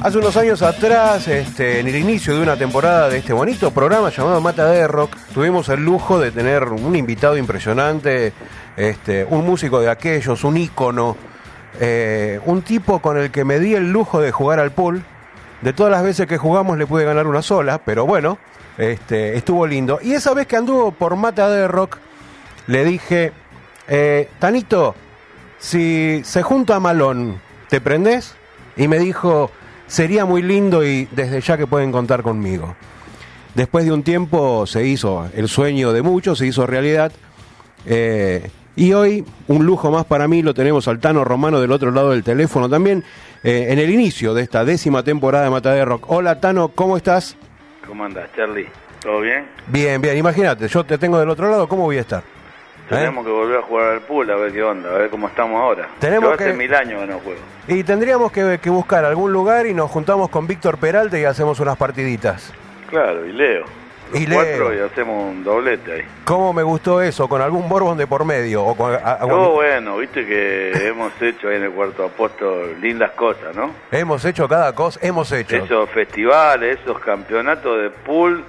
Hace unos años atrás, este, en el inicio de una temporada de este bonito programa llamado Mata de Rock, tuvimos el lujo de tener un invitado impresionante, este, un músico de aquellos, un ícono, eh, un tipo con el que me di el lujo de jugar al pool. De todas las veces que jugamos le pude ganar una sola, pero bueno, este, estuvo lindo. Y esa vez que anduvo por Mata de Rock, le dije, eh, Tanito, si se junta Malón, ¿te prendés? Y me dijo, sería muy lindo y desde ya que pueden contar conmigo. Después de un tiempo se hizo el sueño de muchos, se hizo realidad. Eh, y hoy, un lujo más para mí, lo tenemos al Tano Romano del otro lado del teléfono también, eh, en el inicio de esta décima temporada de Mata de Rock. Hola Tano, ¿cómo estás? ¿Cómo andas, Charlie? ¿Todo bien? Bien, bien, imagínate, yo te tengo del otro lado, ¿cómo voy a estar? Tenemos que volver a jugar al pool a ver qué onda, a ver cómo estamos ahora. Tenemos Yo hace que- mil años que no juego. Y tendríamos que, que buscar algún lugar y nos juntamos con Víctor Peralta y hacemos unas partiditas. Claro, y Leo. Los Y Leo. cuatro y hacemos un doblete ahí. ¿Cómo me gustó eso? Con algún Borbón de por medio. O con, a- bueno, viste que hemos hecho ahí en el Cuarto Apóstol lindas cosas, ¿no? Hemos hecho cada cosa, hemos hecho. Esos festivales, esos campeonatos de pool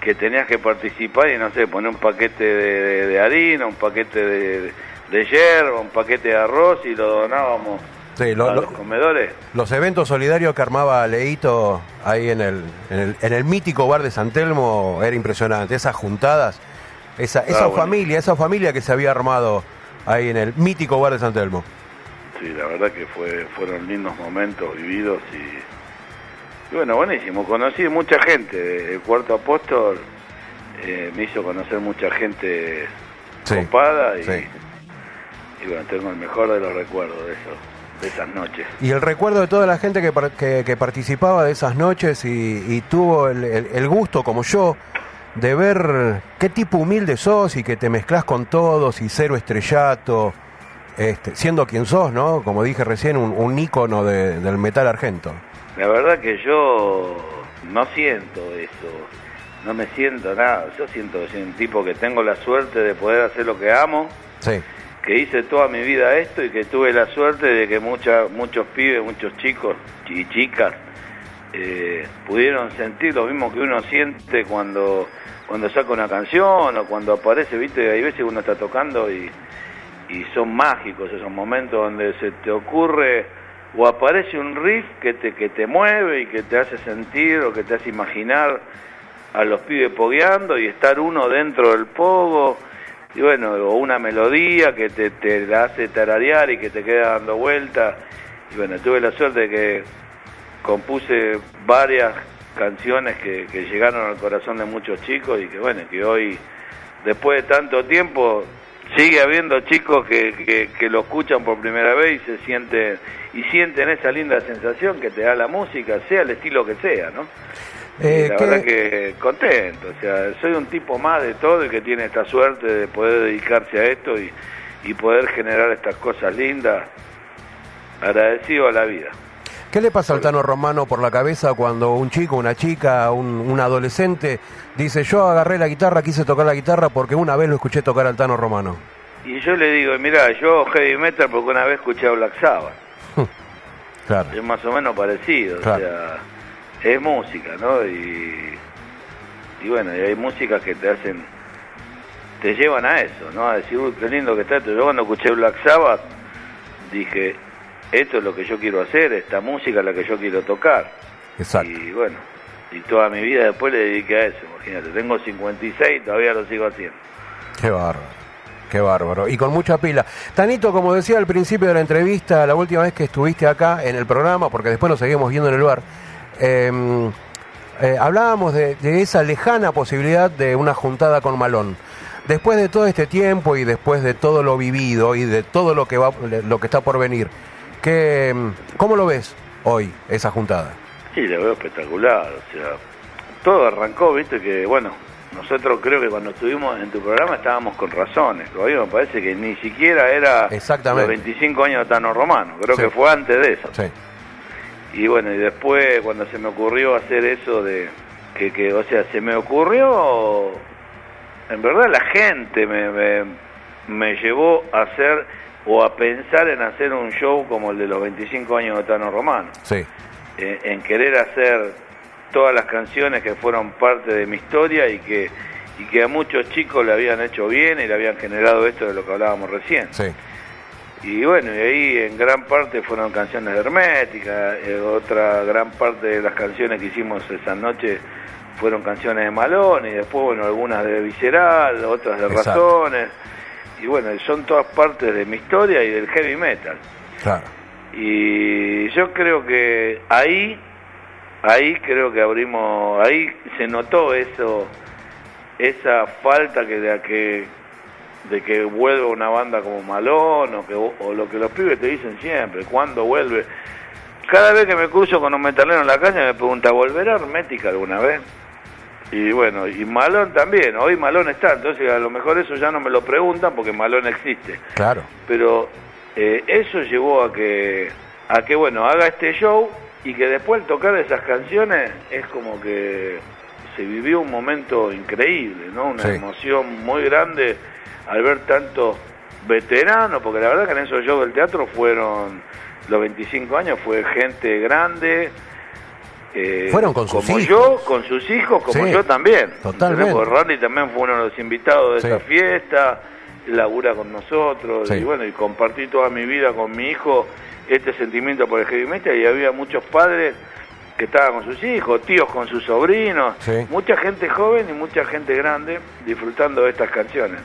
que tenías que participar y no sé, poner un paquete de, de- de harina, un paquete de, de yerba, un paquete de arroz y lo donábamos Sí, lo- a lo- los comedores. los eventos solidarios que armaba Leito ahí en el, en el, en el mítico bar de San Telmo era impresionante. Esas juntadas, esa, esa bueno. familia, esa familia que se había armado ahí en el mítico bar de San Telmo. Sí, la verdad que fue, fueron lindos momentos vividos y, y bueno, buenísimo. Conocí mucha gente. El Cuarto Apóstol eh, me hizo conocer mucha gente Sí, copada y, sí. y bueno, tengo el mejor de los recuerdos de eso, de esas noches. Y el recuerdo de toda la gente que, que- que participaba de esas noches y, y tuvo el, el- el gusto, como yo, de ver qué tipo humilde sos y que te mezclas con todos y cero estrellato, este, siendo quien sos, ¿no? Como dije recién, un, un ícono de- del metal argento. La verdad que yo no siento eso, no me siento nada. Yo siento que soy un tipo que tengo la suerte de poder hacer lo que amo. Sí, que hice toda mi vida esto y que tuve la suerte de que mucha, muchos pibes, muchos chicos y chicas eh, pudieron sentir lo mismo que uno siente cuando, cuando saca una canción o cuando aparece, viste, hay veces que uno está tocando y, y son mágicos esos momentos donde se te ocurre o aparece un riff que te, que te mueve y que te hace sentir o que te hace imaginar a los pibes pogueando y estar uno dentro del pogo y bueno, o una melodía que te, te la hace tararear y que te queda dando vueltas. Y bueno, tuve la suerte de que compuse varias canciones que, que llegaron al corazón de muchos chicos y que bueno, que hoy, después de tanto tiempo, sigue habiendo chicos que, que, que lo escuchan por primera vez y se sienten, y sienten esa linda sensación que te da la música, sea el estilo que sea, ¿no? Eh, Y la ¿qué- verdad que contento, o sea, soy un tipo más de todo y que tiene esta suerte de poder dedicarse a esto y, y poder generar estas cosas lindas, agradecido a la vida. ¿Qué le pasa al Tano Romano por la cabeza cuando un chico, una chica, un, un adolescente dice yo agarré la guitarra, quise tocar la guitarra porque una vez lo escuché tocar al Tano Romano? Y yo le digo, mira, yo heavy metal porque una vez escuché a Black Sabbath, Claro. es más o menos parecido, Claro. o sea, es música, ¿no? Y, y bueno, y hay músicas que te hacen, te llevan a eso, ¿no? A decir, uy, qué lindo que está esto. Yo cuando escuché Black Sabbath dije, esto es lo que yo quiero hacer, esta música es la que yo quiero tocar. Exacto. Y bueno, y toda mi vida después le dediqué a eso, imagínate, tengo 56 y todavía lo sigo haciendo. Qué bárbaro, qué bárbaro. Y con mucha pila. Tanito, como decía al principio de la entrevista, la última vez que estuviste acá en el programa, porque después nos seguimos viendo en el bar, eh, eh, hablábamos de, de esa lejana posibilidad de una juntada con Malón. Después de todo este tiempo y después de todo lo vivido y de todo lo que va, lo que está por venir, ¿qué, ¿cómo lo ves hoy esa juntada? Sí, lo veo espectacular, o sea, todo arrancó, viste que, bueno, nosotros creo que cuando estuvimos en tu programa estábamos con razones, todavía me parece que ni siquiera era Exactamente. los 25 años de Tano Romano, creo Sí. que fue antes de eso. Sí, Y bueno, y después cuando se me ocurrió hacer eso de que, que o sea, se me ocurrió, en verdad la gente me, me, me llevó a hacer o a pensar en hacer un show como el de los 25 años de Tano Romano. sí. eh, en querer hacer todas las canciones que fueron parte de mi historia y que, y que a muchos chicos le habían hecho bien y le habían generado esto de lo que hablábamos recién. Sí. Y bueno, y ahí en gran parte fueron canciones de Hermética, eh, otra gran parte de las canciones que hicimos esa noche fueron canciones de Malón, y después, bueno, algunas de Visceral, otras de Exacto. Razones, y bueno, son todas partes de mi historia y del heavy metal. Claro. Y yo creo que ahí, ahí creo que abrimos, ahí se notó eso, esa falta que de que de que vuelva una banda como Malón o, que, o lo que los pibes te dicen siempre, ¿cuándo vuelve? Cada vez que me cruzo con un metalero en la calle me pregunta, ¿volverá Hermética alguna vez? Y bueno, y Malón también, hoy Malón está, entonces a lo mejor eso ya no me lo preguntan porque Malón existe Claro. pero eh, eso llevó a que a que bueno haga este show y que después al tocar esas canciones es como que se vivió un momento increíble no una Sí. emoción muy grande al ver tantos veteranos porque la verdad que en esos shows del teatro fueron los 25 años fue gente grande eh, Fueron con sus como hijos. yo con sus hijos como Sí, yo también totalmente. Porque Randy también fue uno de los invitados de Sí. esa fiesta labura con nosotros Sí. y bueno y compartí toda mi vida con mi hijo este sentimiento por el heavy metal y había muchos padres que estaban con sus hijos, tíos con sus sobrinos, mucha gente joven y mucha gente grande disfrutando de estas canciones.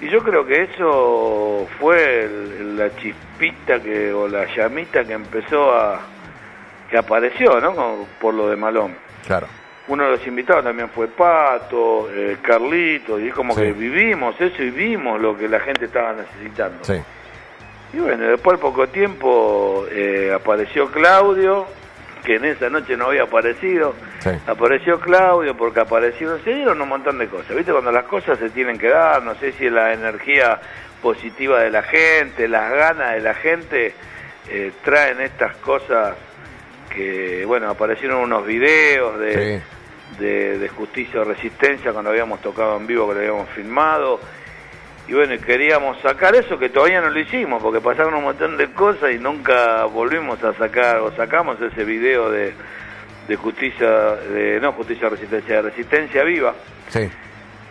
Y yo creo que eso fue el- la chispita que o la llamita que empezó a que apareció, ¿no? Como por lo de Malón. Claro. Uno de los invitados también fue Pato, eh, Carlito, y es como Sí. que vivimos eso y vimos lo que la gente estaba necesitando. Sí. Y bueno, después al poco tiempo eh, apareció Claudio, que en esa noche no había aparecido. Sí. Apareció Claudio porque apareció, se dieron un montón de cosas. ¿Viste? Cuando las cosas se tienen que dar, no sé si la energía positiva de la gente, las ganas de la gente, eh, traen estas cosas que, bueno, aparecieron unos videos de, de, de Justicia o Resistencia cuando habíamos tocado en vivo, que lo habíamos filmado. Y bueno, y queríamos sacar eso que todavía no lo hicimos, porque pasaron un montón de cosas y nunca volvimos a sacar, o sacamos ese video de, de Justicia, de, no Justicia o Resistencia, de Resistencia Viva. Sí.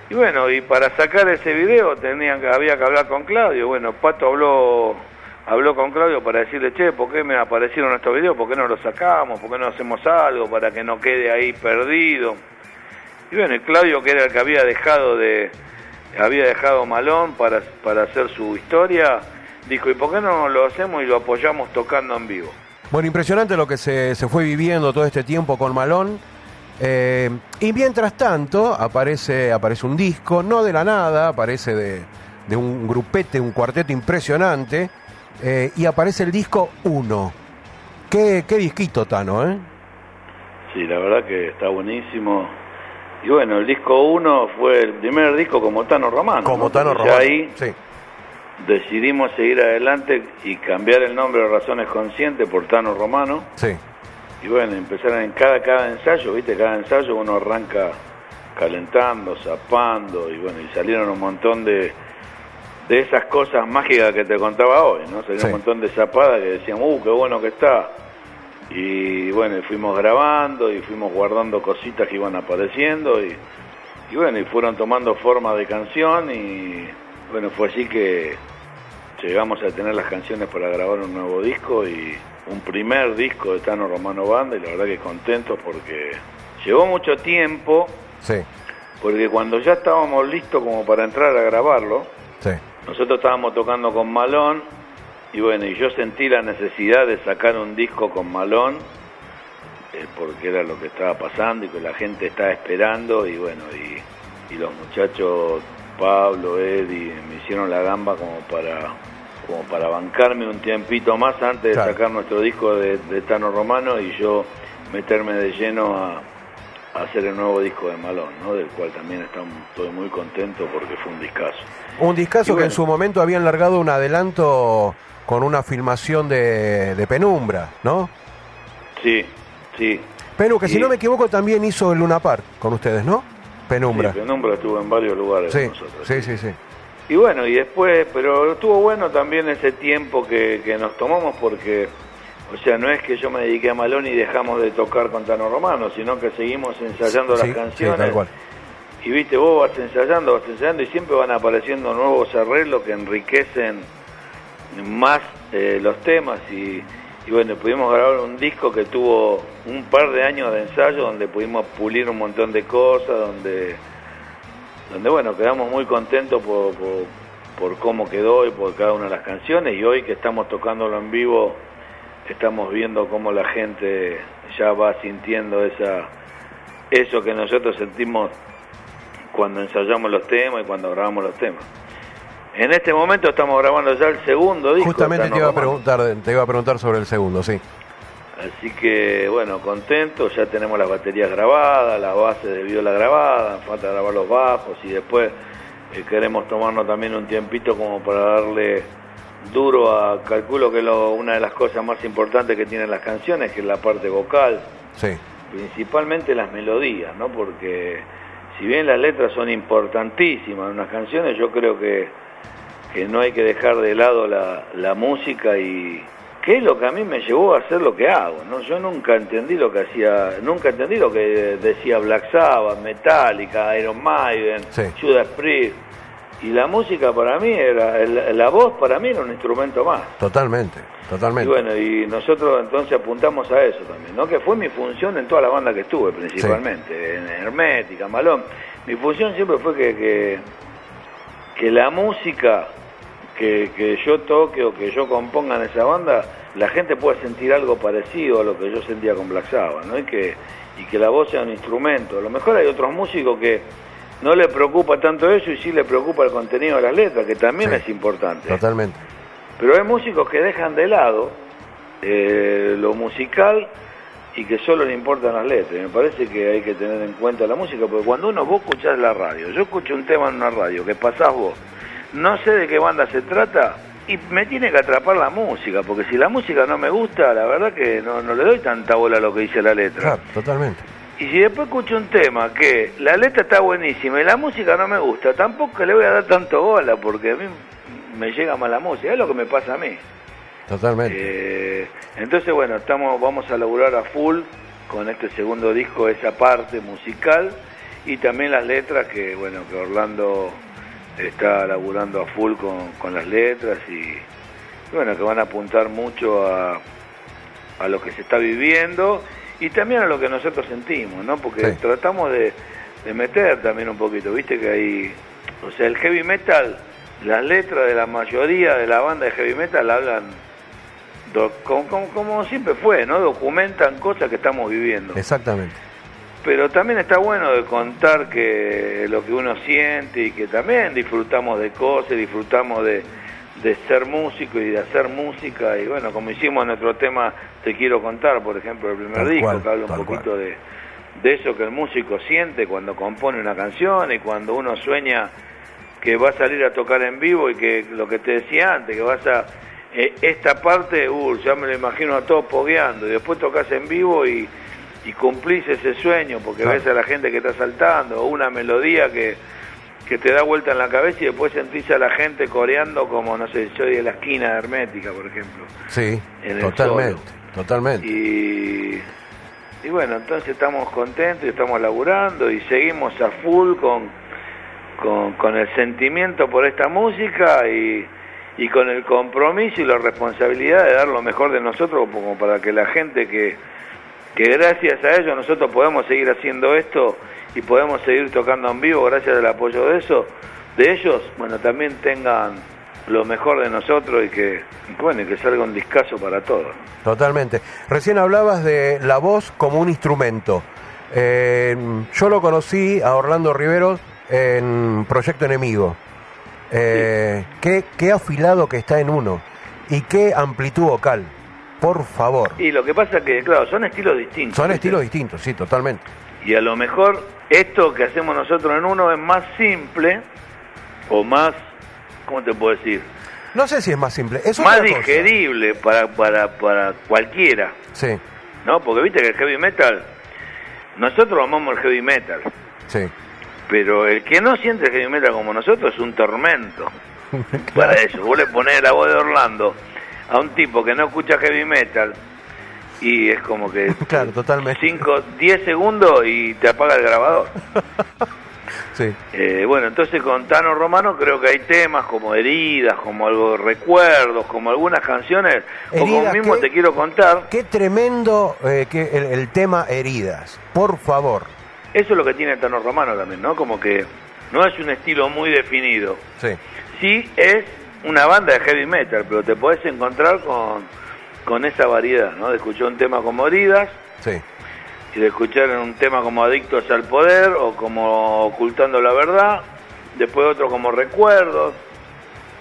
Y bueno, y para sacar ese video tenían había que hablar con Claudio. Bueno, Pato habló habló con Claudio para decirle, che, ¿por qué me aparecieron estos videos? ¿Por qué no los sacamos? ¿Por qué no hacemos algo para que no quede ahí perdido? Y bueno, y Claudio, que era el que había dejado de había dejado Malón para, para hacer su historia, dijo, ¿y por qué no lo hacemos y lo apoyamos tocando en vivo? Bueno, impresionante lo que se, se fue viviendo todo este tiempo con Malón. Eh, y mientras tanto, aparece, aparece un disco, no de la nada, aparece de, de un grupete, un cuarteto impresionante, eh, y aparece el disco 1. Qué, qué disquito, Tano, ¿eh? Sí, la verdad que está buenísimo. Y bueno, el disco 1 fue el primer disco como Tano Romano. Como ¿no? Tano Romano. ahí Sí, decidimos seguir adelante y cambiar el nombre de Razones Conscientes por Tano Romano. sí, Y bueno, empezaron en cada, cada ensayo, ¿viste? Cada ensayo uno arranca calentando, zapando, y bueno, y salieron un montón de, de esas cosas mágicas que te contaba hoy, ¿no? Sí. un montón de zapadas que decían, ¡uh, qué bueno que está! Y bueno, y fuimos grabando y fuimos guardando cositas que iban apareciendo y, y bueno, y fueron tomando forma de canción y bueno, fue así que llegamos a tener las canciones para grabar un nuevo disco y un primer disco de Tano Romano Banda y la verdad que contentos porque llevó mucho tiempo, sí, porque cuando ya estábamos listos como para entrar a grabarlo, sí, nosotros estábamos tocando con Malón y bueno, y yo sentí la necesidad de sacar un disco con Malón eh, porque era lo que estaba pasando y que la gente estaba esperando y bueno, y, y los muchachos Pablo, Eddie me hicieron la gamba como para como para bancarme un tiempito más antes de Claro. sacar nuestro disco de, de Tano Romano y yo meterme de lleno a, a hacer el nuevo disco de Malón, ¿no? del cual también estamos- estoy muy contento porque fue un discazo. Un discazo que en su momento habían largado un adelanto con una filmación de, de Penumbra, ¿no? Sí, sí. Penu, que si no me equivoco también hizo el Luna Park con ustedes, ¿no? Penumbra. Sí, Penumbra estuvo en varios lugares Sí, con nosotros. sí, sí, sí. Y bueno, y después, pero estuvo bueno también ese tiempo que, que nos tomamos porque O sea, no es que yo me dediqué a Malón y dejamos de tocar con Tano Romano, sino que seguimos ensayando Sí, las sí, canciones. tal cual. Y viste, vos vas ensayando, vas ensayando y siempre van apareciendo nuevos arreglos que enriquecen más eh, los temas. Y, y bueno, pudimos grabar un disco que tuvo un par de años de ensayo donde pudimos pulir un montón de cosas, donde, donde bueno, quedamos muy contentos por, por, por cómo quedó y por cada una de las canciones. Y hoy que estamos tocándolo en vivo, estamos viendo cómo la gente ya va sintiendo esa eso que nosotros sentimos cuando ensayamos los temas y cuando grabamos los temas. En este momento estamos grabando ya el segundo disco. Justamente te iba, a preguntar, te iba a preguntar sobre el segundo, sí. Así que bueno, contentos, ya tenemos las baterías grabadas, la base de viola grabada, falta grabar los bajos y después eh, queremos tomarnos también un tiempito como para darle duro a, calculo que lo, una de las cosas más importantes que tienen las canciones, que es la parte vocal, Sí, principalmente las melodías, ¿no? Porque si bien las letras son importantísimas en unas canciones, yo creo que, que no hay que dejar de lado la, la música y que es lo que a mí me llevó a hacer lo que hago, ¿no? Yo nunca entendí lo que hacía, nunca entendí lo que decía Black Sabbath, Metallica, Iron Maiden, Sí. Judas Priest. Y la música para mí era, el- la voz para mí era un instrumento más. totalmente, Y totalmente. bueno, y nosotros entonces apuntamos a eso también, ¿no? Que fue mi función en toda la banda que estuve, principalmente, en Hermética, Malón. Mi función siempre fue que, que, que la música que, que yo toque o que yo componga en esa banda, la gente pueda sentir algo parecido a lo que yo sentía con Black Sabbath, ¿no? Y que, y que la voz sea un instrumento. A lo mejor hay otros músicos que no le preocupa tanto eso y sí le preocupa el contenido de las letras, que también Sí. es importante. Totalmente. Pero hay músicos que dejan de lado eh, lo musical y que solo le importan las letras. Y Me parece que hay que tener en cuenta la música, porque cuando uno vos escuchás la radio, yo escucho un tema en una radio que pasás vos, no sé de qué banda se trata y me tiene que atrapar la música, porque si la música no me gusta, la verdad que no, no le doy tanta bola a lo que dice la letra. Claro, totalmente. Y si después escucho un tema que la letra está buenísima y la música no me gusta, tampoco le voy a dar tanto bola, porque a mí me llega más la música, es lo que me pasa a mí. Totalmente. Eh, entonces, bueno, estamos, vamos a laburar a full con este segundo disco, esa parte musical y también las letras, que bueno, que Orlando está laburando a full con, con las letras y bueno, que van a apuntar mucho a, a lo que se está viviendo y también a lo que nosotros sentimos, ¿no? Porque Sí. tratamos de, de meter también un poquito, viste que hay, o sea, el heavy metal, las letras de la mayoría de la banda de heavy metal hablan do- como, como- como siempre fue, ¿no? Documentan cosas que estamos viviendo. Exactamente. Pero también está bueno de contar que lo que uno siente y que también disfrutamos de cosas, disfrutamos de, de ser músico y de hacer música. Y bueno, como hicimos nuestro tema Te Quiero Contar, por ejemplo, el primer Tal disco, cual, que habla un poquito de, de eso que el músico siente cuando compone una canción y cuando uno sueña que va a salir a tocar en vivo y que lo que te decía antes, que vas a... eh, esta parte, uh, ya me lo imagino a todos pogueando y después tocas en vivo y, y cumplís ese sueño porque Claro. ves a la gente que está saltando o una melodía que, que te da vuelta en la cabeza y después sentís a la gente coreando como, no sé, yo de la esquina de Hermética, por ejemplo. Sí, totalmente. Totalmente. Y, y bueno, entonces estamos contentos y estamos laburando y seguimos a full con, con, con el sentimiento por esta música y, y con el compromiso y la responsabilidad de dar lo mejor de nosotros como para que la gente que, que gracias a ellos nosotros podemos seguir haciendo esto y podemos seguir tocando en vivo gracias al apoyo de eso, de ellos, bueno, también tengan lo mejor de nosotros y que, bueno, y que salga un discazo para todos. Totalmente. Recién hablabas de la voz como un instrumento. Eh, yo lo conocí a Orlando Riveros en Proyecto Enemigo. Eh, qué, qué afilado que está en uno y qué amplitud vocal. Por favor. Y lo que pasa que, claro, son estilos distintos. Son estilos distintos, sí, totalmente. Y a lo mejor esto que hacemos nosotros en uno es más simple o más, ¿cómo te puedo decir? No sé si es más simple. Es más digerible para, para, para cualquiera, Sí, ¿no? Porque viste que el heavy metal, nosotros amamos el heavy metal, sí. pero el que no siente el heavy metal como nosotros es un tormento para eso. Vos le ponés la voz de Orlando a un tipo que no escucha heavy metal y es como que Claro, totalmente. 5, 10 segundos y te apaga el grabador. Sí. Eh, bueno, entonces con Tano Romano creo que hay temas como heridas, como algo recuerdos, como algunas canciones, o como mismo ¿qué? te quiero contar, Qué tremendo eh, que el, el tema heridas. Por favor. eso es lo que tiene Tano Romano también, ¿no? Como que no es un estilo muy definido. Sí. Sí es una banda de heavy metal, pero te podés encontrar con, con esa variedad, ¿no? De escuchar un tema como heridas, Sí. y de escuchar un tema como Adictos al Poder o como Ocultando la Verdad, después otro como Recuerdos.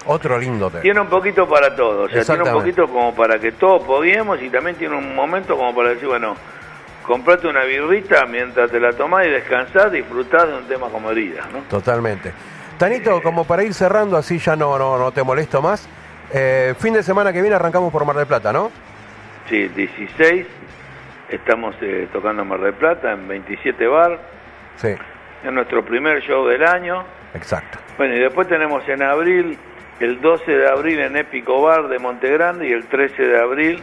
Otro lindo tema. Tiene un poquito para todo, o sea, tiene un poquito como para que todos podíamos y también tiene un momento como para decir, bueno, comprate una birrita mientras te la tomás y descansás, disfrutás de un tema como heridas, ¿no? Totalmente. Tanito, como para ir cerrando, así ya no, no, no te molesto más. Eh, fin de semana que viene arrancamos por Mar del Plata, ¿no? Sí, el 16 estamos eh, tocando Mar del Plata en 27 Bar, Sí, es nuestro primer show del año. exacto. Bueno, y después tenemos en abril, el 12 de abril en Épico Bar de Montegrande y el 13 de abril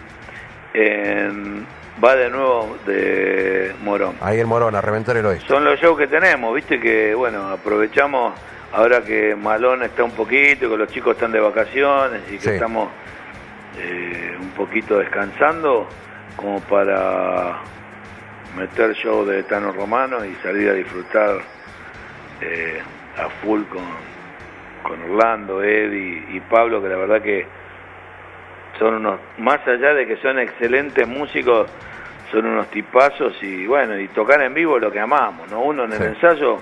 en Va de nuevo de Morón. Ahí el Morón, a reventar el oeste. Son los shows que tenemos, viste que, bueno, aprovechamos ahora que Malón está un poquito, que los chicos están de vacaciones y que Sí. estamos eh, un poquito descansando, como para meter show de Tano Romano y salir a disfrutar eh, a full con, con Orlando, Eddie y Pablo, que la verdad que son unos, más allá de que son excelentes músicos, son unos tipazos y bueno, y tocar en vivo es lo que amamos, ¿no? Uno en el Sí. ensayo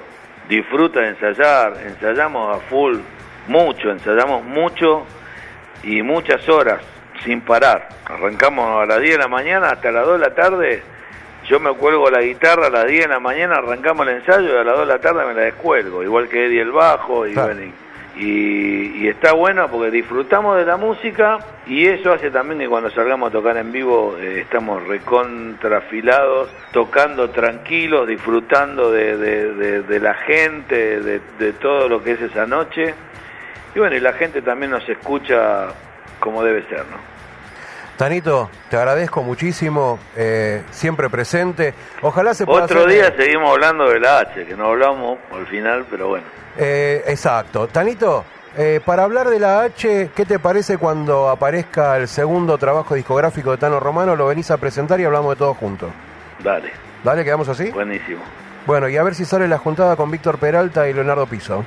disfruta de ensayar, ensayamos a full, mucho, ensayamos mucho y muchas horas sin parar. Arrancamos a las 10 de la mañana hasta las 2 de la tarde. Yo me cuelgo la guitarra a las 10 de la mañana, arrancamos el ensayo y a las 2 de la tarde me la descuelgo, igual que Eddie el bajo y, Claro. bueno, y- y, está bueno porque disfrutamos de la música y eso hace también que cuando salgamos a tocar en vivo eh, estamos recontrafilados, tocando tranquilos, disfrutando de, de- la gente, de, de todo lo que es esa noche. Y bueno, y la gente también nos escucha como debe ser, ¿no? Tanito, te agradezco muchísimo, eh, siempre presente. Ojalá se pueda Otro hacer- día seguimos hablando de la H, que no hablamos al final, pero bueno. Eh, exacto. Tanito, eh, para hablar de la H, ¿qué te parece cuando aparezca el segundo trabajo discográfico de Tano Romano? Lo venís a presentar y hablamos de todo juntos. Dale, ¿Dale, quedamos así? buenísimo. Bueno, y a ver si sale la juntada con Víctor Peralta y Leonardo Piso.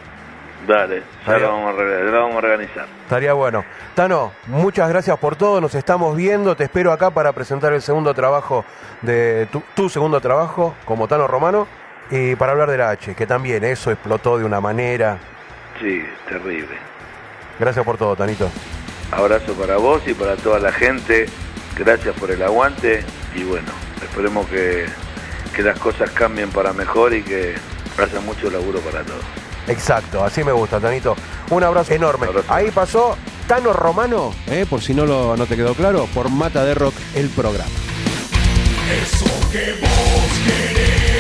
Dale, ya lo vamos, a, orga- ya lo vamos a organizar. Estaría bueno. Tano, muchas gracias por todo, nos estamos viendo, te espero acá para presentar el segundo trabajo de tu, tu segundo trabajo como Tano Romano y para hablar de la H, que también eso explotó de una manera. Sí, terrible. Gracias por todo, Tanito. Abrazo para vos y para toda la gente. Gracias por el aguante y bueno, esperemos que, que las cosas cambien para mejor y que haya mucho laburo para todos. Exacto, así me gusta, Tanito. Un abrazo enorme. Abrazo. Ahí pasó Tano Romano, eh, por si no, lo, no te quedó claro, por Mata de Rock, el programa. Eso que vos querés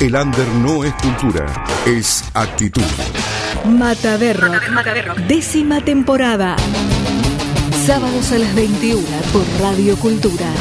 el under no es cultura, es actitud. Mataderro, décima temporada. Sábados a las 21 por Radio Cultura.